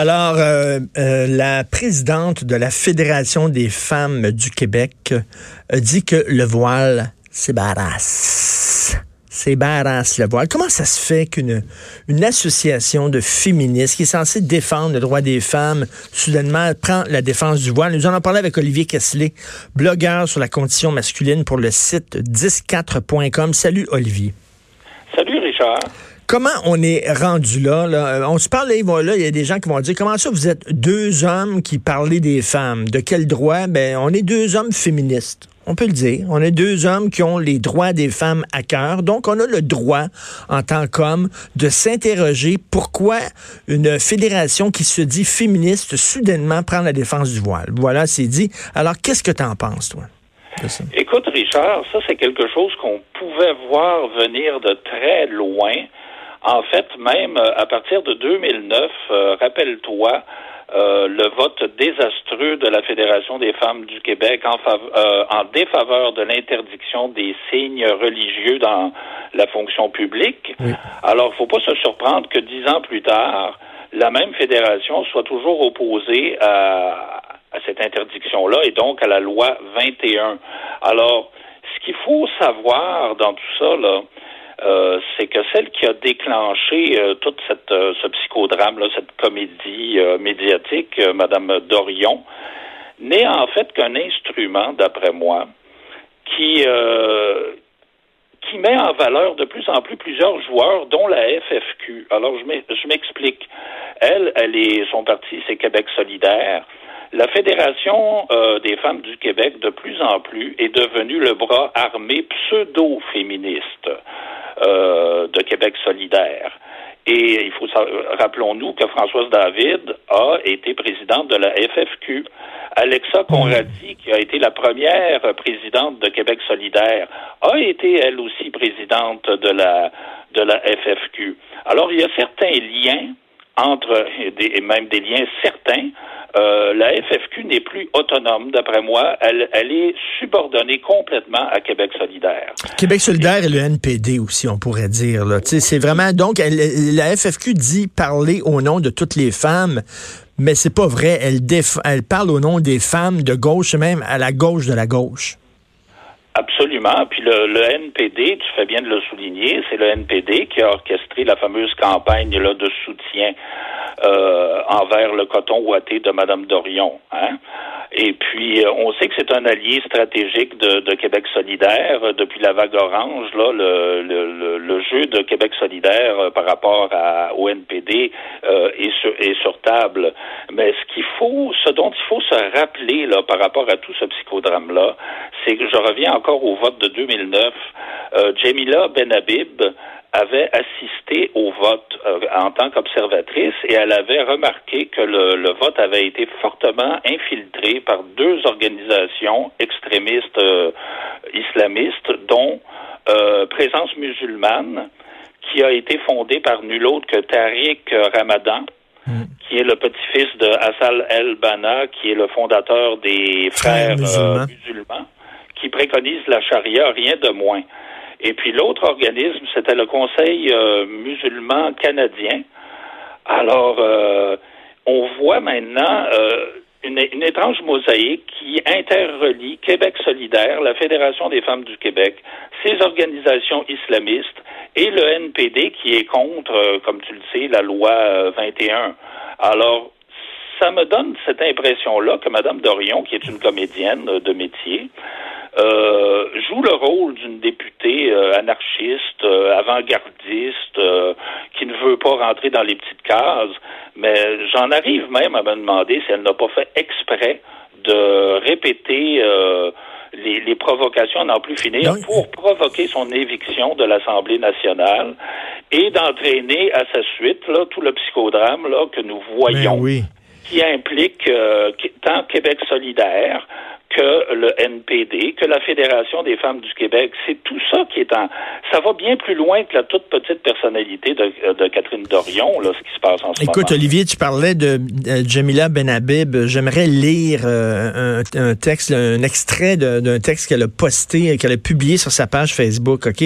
Alors, euh, euh, la présidente de la Fédération des femmes du Québec a dit que le voile, c'est barasse. C'est barasse le voile. Comment ça se fait qu'une une association de féministes qui est censée défendre le droit des femmes, soudainement prend la défense du voile? Nous en avons parlé avec Olivier Kessler, blogueur sur la condition masculine pour le site 104.com. Salut Olivier. Salut Richard. Comment on est rendu là, là? On se parle, là, il y a des gens qui vont dire, comment ça vous êtes deux hommes qui parlent des femmes? De quel droit? Ben, on est deux hommes féministes. On peut le dire. On est deux hommes qui ont les droits des femmes à cœur. Donc, on a le droit, en tant qu'homme, de s'interroger pourquoi une fédération qui se dit féministe soudainement prend la défense du voile. Voilà, c'est dit. Alors, qu'est-ce que tu en penses, toi? Écoute, Richard, ça, c'est quelque chose qu'on pouvait voir venir de très loin. En fait, même euh, à partir de 2009, euh, rappelle-toi, euh, le vote désastreux de la Fédération des femmes du Québec en, en défaveur de l'interdiction des signes religieux dans la fonction publique. Alors, il ne faut pas se surprendre que dix ans plus tard, la même fédération soit toujours opposée à, à cette interdiction-là et donc à la loi 21. Alors, ce qu'il faut savoir dans tout ça, là, euh, c'est que celle qui a déclenché euh, toute cette euh, ce psychodrame, cette comédie médiatique, Madame Dorion, n'est en fait qu'un instrument, d'après moi, qui qui met en valeur de plus en plus plusieurs joueurs, dont la FFQ. Alors, je m'explique. Elle, elle est, son parti, c'est Québec solidaire. La Fédération des femmes du Québec, de plus en plus, est devenue le bras armé pseudo-féministe. Euh, de Québec solidaire. Et il faut rappelons-nous que Françoise David a été présidente de la FFQ. Alexa Conradi, qui a été la première présidente de Québec solidaire, a été elle aussi présidente de la de la FFQ. Alors il y a certains liens entre et même des liens certains euh, la FFQ n'est plus autonome, d'après moi. Elle, est subordonnée complètement à Québec solidaire. Québec solidaire et le NPD aussi, on pourrait dire. C'est vraiment donc la FFQ dit parler au nom de toutes les femmes, mais c'est pas vrai. Elle, elle parle au nom des femmes de gauche, même à la gauche de la gauche. Absolument. Puis le, NPD, tu fais bien de le souligner, c'est le NPD qui a orchestré la fameuse campagne là, de soutien euh, envers le coton ouaté de Mme Dorion. Hein? Et puis, euh, on sait que c'est un allié stratégique de, Québec solidaire depuis la vague orange. Là, le, jeu de Québec solidaire euh, par rapport au NPD est, sur, est sur table. Mais ce qu'il faut, ce dont il faut se rappeler là, par rapport à tout ce psychodrame-là, c'est que je reviens encore au vote de 2009. Jamila Benhabib avait assisté au vote euh, en tant qu'observatrice et elle avait remarqué que le, vote avait été fortement infiltré par deux organisations extrémistes euh, islamistes, dont euh, Présence musulmane, qui a été fondée par nul autre que Tariq Ramadan, mm. qui est le petit-fils de Hassal El-Bana, qui est le fondateur des frères, musulmans, qui préconise la charia, rien de moins. Et puis l'autre organisme, c'était le Conseil euh, musulman canadien. Alors, euh, on voit maintenant euh, une, étrange mosaïque qui interrelie Québec solidaire, la Fédération des femmes du Québec, ces organisations islamistes et le NPD qui est contre, comme tu le sais, la loi 21. Alors, ça me donne cette impression-là que Mme Dorion, qui est une comédienne de métier, euh, joue le rôle d'une députée euh, anarchiste, euh, avant-gardiste, qui ne veut pas rentrer dans les petites cases. Mais j'en arrive même à me demander si elle n'a pas fait exprès de répéter les, les, provocations à n'en plus finir pour provoquer son éviction de l'Assemblée nationale et d'entraîner à sa suite là, tout le psychodrame là, que nous voyons. oui qui implique tant Québec solidaire que le NPD, que la Fédération des femmes du Québec. C'est tout ça qui est en... Ça va bien plus loin que la toute petite personnalité de, Catherine Dorion, là, ce qui se passe en ce moment. Écoute, Olivier, tu parlais de Jamila Benhabib. J'aimerais lire euh, un, texte, un extrait d'un texte qu'elle a posté, qu'elle a publié sur sa page Facebook, OK?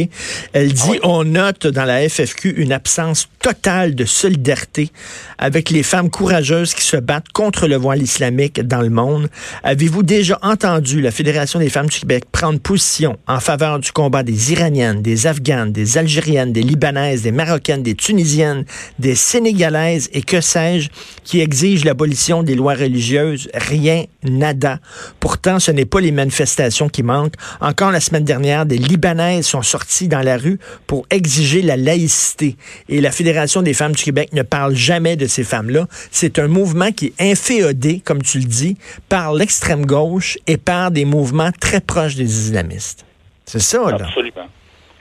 Elle dit, on note dans la FFQ une absence totale de solidarité avec les femmes courageuses qui se battent contre le voile islamique dans le monde. Avez-vous déjà entendu la Fédération des femmes du Québec prendre position en faveur du combat des Iraniennes, des Afghanes, des Algériennes, des Libanaises, des Marocaines, des Tunisiennes, des Sénégalaises et que sais-je, qui exigent l'abolition des lois religieuses? Rien, nada. Pourtant, ce n'est pas les manifestations qui manquent. Encore la semaine dernière, des Libanaises sont sorties dans la rue pour exiger la laïcité. Et la Fédération des femmes du Québec ne parle jamais de ces femmes-là. C'est un mouvement qui est inféodé, comme tu le dis, par l'extrême gauche et par des mouvements très proches des islamistes. C'est ça, là. Absolument.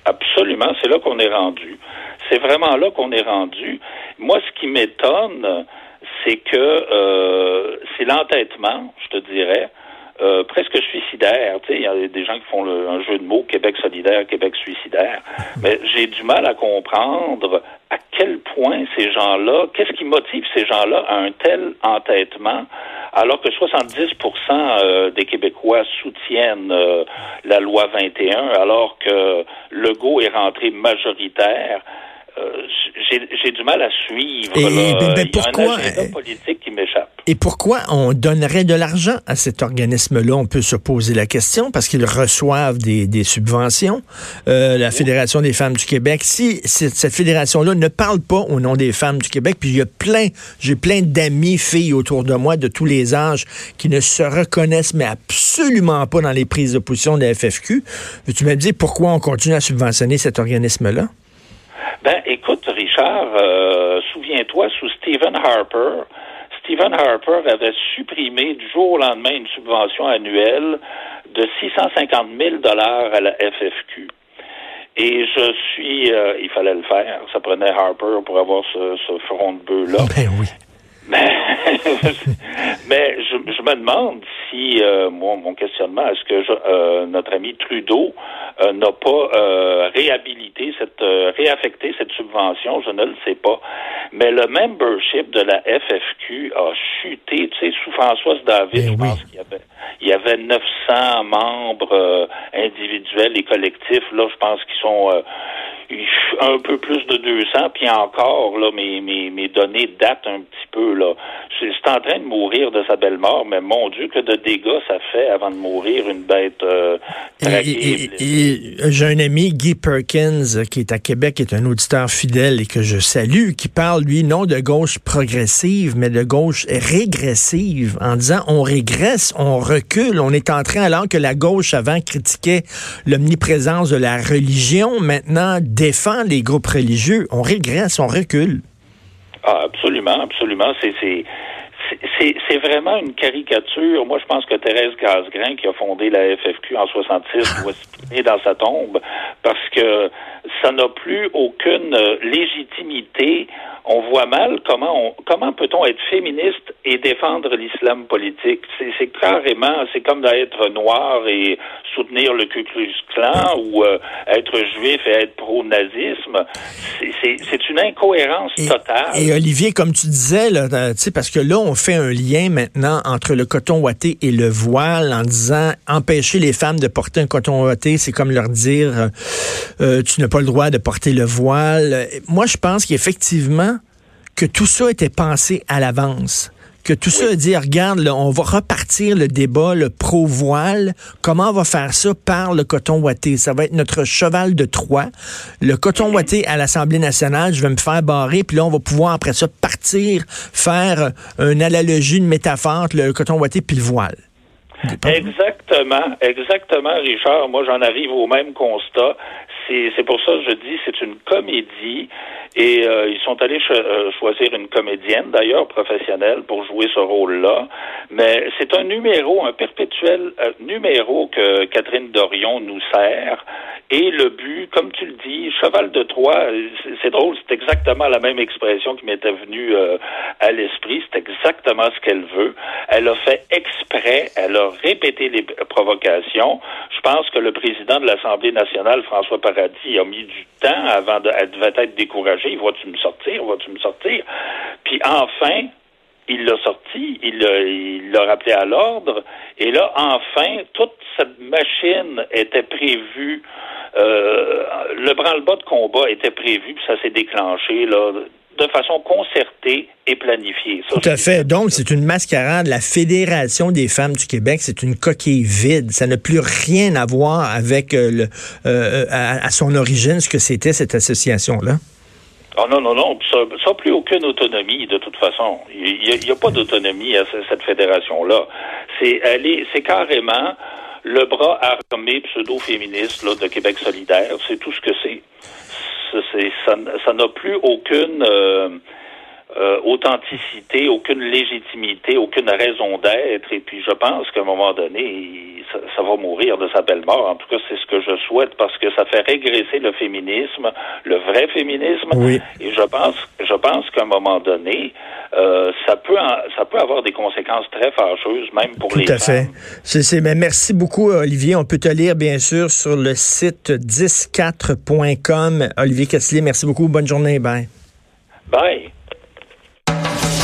Absolument. C'est là qu'on est rendu. C'est vraiment là qu'on est rendu. Moi, ce qui m'étonne, c'est que euh, c'est l'entêtement, je te dirais, euh, presque suicidaire. Il y a des gens qui font un jeu de mots Québec solidaire, Québec suicidaire. Mais j'ai du mal à comprendre à quel point ces gens-là, qu'est-ce qui motive ces gens-là à un tel entêtement, alors que 70% euh, des Québécois soutiennent euh, la loi 21, alors que Legault est rentré majoritaire. Euh, j'ai du mal à suivre. Et, ben, ben, pourquoi, Il y a un politique qui m'échappe. Et pourquoi on donnerait de l'argent à cet organisme-là? On peut se poser la question parce qu'ils reçoivent des, des subventions. Euh, la Fédération des femmes du Québec, si cette fédération-là ne parle pas au nom des femmes du Québec, puis il y a plein, j'ai plein d'amis filles autour de moi de tous les âges qui ne se reconnaissent mais absolument pas dans les prises de position de la FFQ. Tu me dis pourquoi on continue à subventionner cet organisme-là? Ben, écoute, Richard, euh, souviens-toi, sous Stephen Harper, Stephen Harper avait supprimé du jour au lendemain une subvention annuelle de 650 000 dollars à la FFQ. Et je suis, euh, il fallait le faire. Ça prenait Harper pour avoir ce, ce front de bœuf là. Ben oui. Mais, mais je, je, me demande si, euh, moi, mon questionnement, est-ce que je, euh, notre ami Trudeau euh, n'a pas réhabilité cette, réaffecté cette subvention, je ne le sais pas. Mais le membership de la FFQ a chuté, tu sais, sous Françoise David, ben je pense qu'il y avait, il y avait 900 membres individuels et collectifs. Là, je pense qu'ils sont un peu plus de 200, puis encore, là, mes, mes, mes données datent un petit peu, là. C'est en train de mourir de sa belle mort, mais mon Dieu, que de dégâts ça fait avant de mourir une bête euh, J'ai un ami, Guy Perkins, qui est à Québec, qui est un auditeur fidèle et que je salue, qui parle, lui, non de gauche progressive, mais de gauche régressive, en disant on régresse, on recule, on est en train, alors que la gauche avant critiquait l'omniprésence de la religion, maintenant défend les groupes religieux. On régresse, on recule. Ah, absolument, absolument. C'est, c'est, vraiment une caricature. Moi, je pense que Thérèse Casgrain, qui a fondé la FFQ en 66, doit se dans sa tombe parce que ça n'a plus aucune euh, légitimité on voit mal comment comment peut-on être féministe et défendre l'islam politique? C'est carrément, c'est comme d'être noir et soutenir le Ku Klux Klan ou euh, être juif et être pro-nazisme. C'est une incohérence totale. Et Olivier, comme tu disais, là, parce que là, on fait un lien maintenant entre le coton ouaté et le voile en disant empêcher les femmes de porter un coton ouaté, c'est comme leur dire euh, euh, tu n'as pas le droit de porter le voile. Moi, je pense qu'effectivement, que tout ça était pensé à l'avance que tout ça a dit, regarde, on va repartir le débat, le pro-voile. Comment on va faire ça par le coton ouaté? Ça va être notre cheval de Troie. Le coton ouaté à l'Assemblée nationale, je vais me faire barrer, puis là, on va pouvoir après ça partir, faire une analogie, une métaphore le coton ouaté puis le voile. Exactement, exactement, Richard. Moi, j'en arrive au même constat. C'est pour ça que je dis c'est une comédie et euh, ils sont allés euh, choisir une comédienne, d'ailleurs professionnelle, pour jouer ce rôle-là. Mais c'est un numéro, un perpétuel euh, numéro que Catherine Dorion nous sert. Et le but, comme tu le dis, cheval de Troie, c'est drôle, c'est exactement la même expression qui m'était venue à l'esprit. C'est exactement ce qu'elle veut. Elle a fait exprès, elle a répété les provocations. Je pense que le président de l'Assemblée nationale, François Paradis, a mis du temps avant de, devait être découragé. Va-tu me sortir? Va-tu me sortir? Puis enfin, il l'a sorti, il l'a rappelé à l'ordre, et là, enfin, toute cette machine était prévue, euh, le branle-bas de combat était prévu, puis ça s'est déclenché, là, de façon concertée et planifiée. Tout à fait. Donc, c'est une mascarade. La Fédération des femmes du Québec, c'est une coquille vide. Ça n'a plus rien à voir avec euh, le, euh, à, son origine ce que c'était cette association-là. Oh non, non, non. Ça n'a plus aucune autonomie, de toute façon. Il n'y a, pas d'autonomie à cette fédération-là. C'est, c'est carrément le bras armé pseudo-féministe de Québec solidaire. C'est tout ce que c'est ça n'a plus aucune euh, euh, authenticité, aucune légitimité, aucune raison d'être. Et puis je pense qu'à un moment donné, ça, va mourir de sa belle mort. En tout cas, c'est ce que je souhaite parce que ça fait régresser le féminisme, le vrai féminisme. Et je pense, je pense qu'à un moment donné, euh, ça peut, ça peut avoir des conséquences très fâcheuses, même pour les femmes. Tout à fait. C'est, mais merci beaucoup, Olivier. On peut te lire, bien sûr, sur le site 104.com. Olivier Casselier, merci beaucoup. Bonne journée. Bye. Bye.